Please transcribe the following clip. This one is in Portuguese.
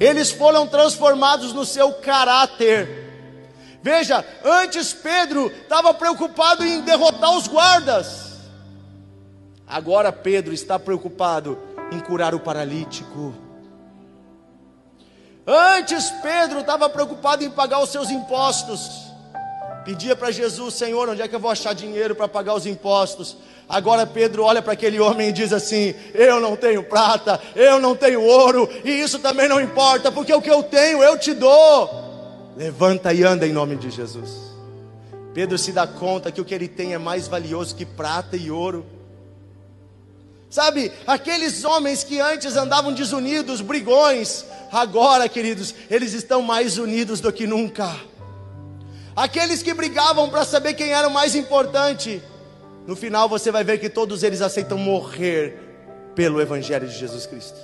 eles foram transformados no seu caráter. Veja, antes Pedro estava preocupado em derrotar os guardas, agora Pedro está preocupado em curar o paralítico. Antes Pedro estava preocupado em pagar os seus impostos. Pedia para Jesus, Senhor, onde é que eu vou achar dinheiro para pagar os impostos? Agora Pedro olha para aquele homem e diz assim: Eu não tenho prata, eu não tenho ouro, e isso também não importa, porque o que eu tenho eu te dou. Levanta e anda em nome de Jesus. Pedro se dá conta que o que ele tem é mais valioso que prata e ouro. Sabe, aqueles homens que antes andavam desunidos, brigões, agora, queridos, eles estão mais unidos do que nunca. Aqueles que brigavam para saber quem era o mais importante, no final você vai ver que todos eles aceitam morrer pelo Evangelho de Jesus Cristo.